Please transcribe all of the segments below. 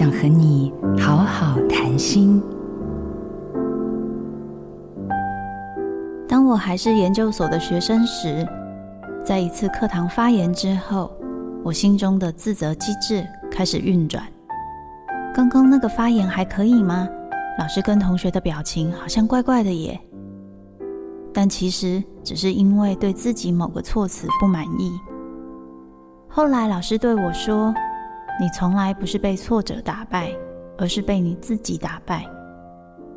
想和你好好谈心。当我还是研究所的学生时，在一次课堂发言之后，我心中的自责机制开始运转。刚刚那个发言还可以吗？老师跟同学的表情好像怪怪的耶。但其实只是因为对自己某个措辞不满意。后来老师对我说：“你从来不是被挫折打败，而是被你自己打败。”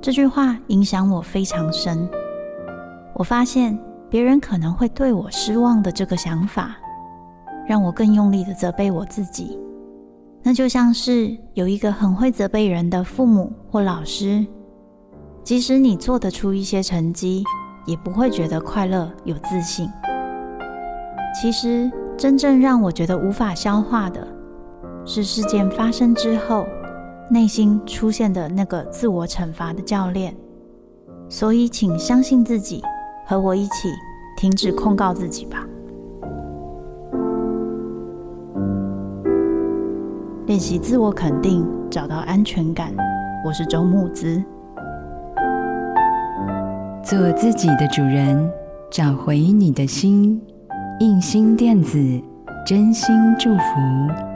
这句话影响我非常深。我发现别人可能会对我失望的这个想法，让我更用力的责备我自己。那就像是有一个很会责备人的父母或老师，即使你做得出一些成绩，也不会觉得快乐、有自信。其实，真正让我觉得无法消化的，是事件发生之后，内心出现的那个自我惩罚的教练。所以，请相信自己，和我一起停止控告自己吧。练习自我肯定，找到安全感。我是周木子，做自己的主人，找回你的心。印心电子，真心祝福。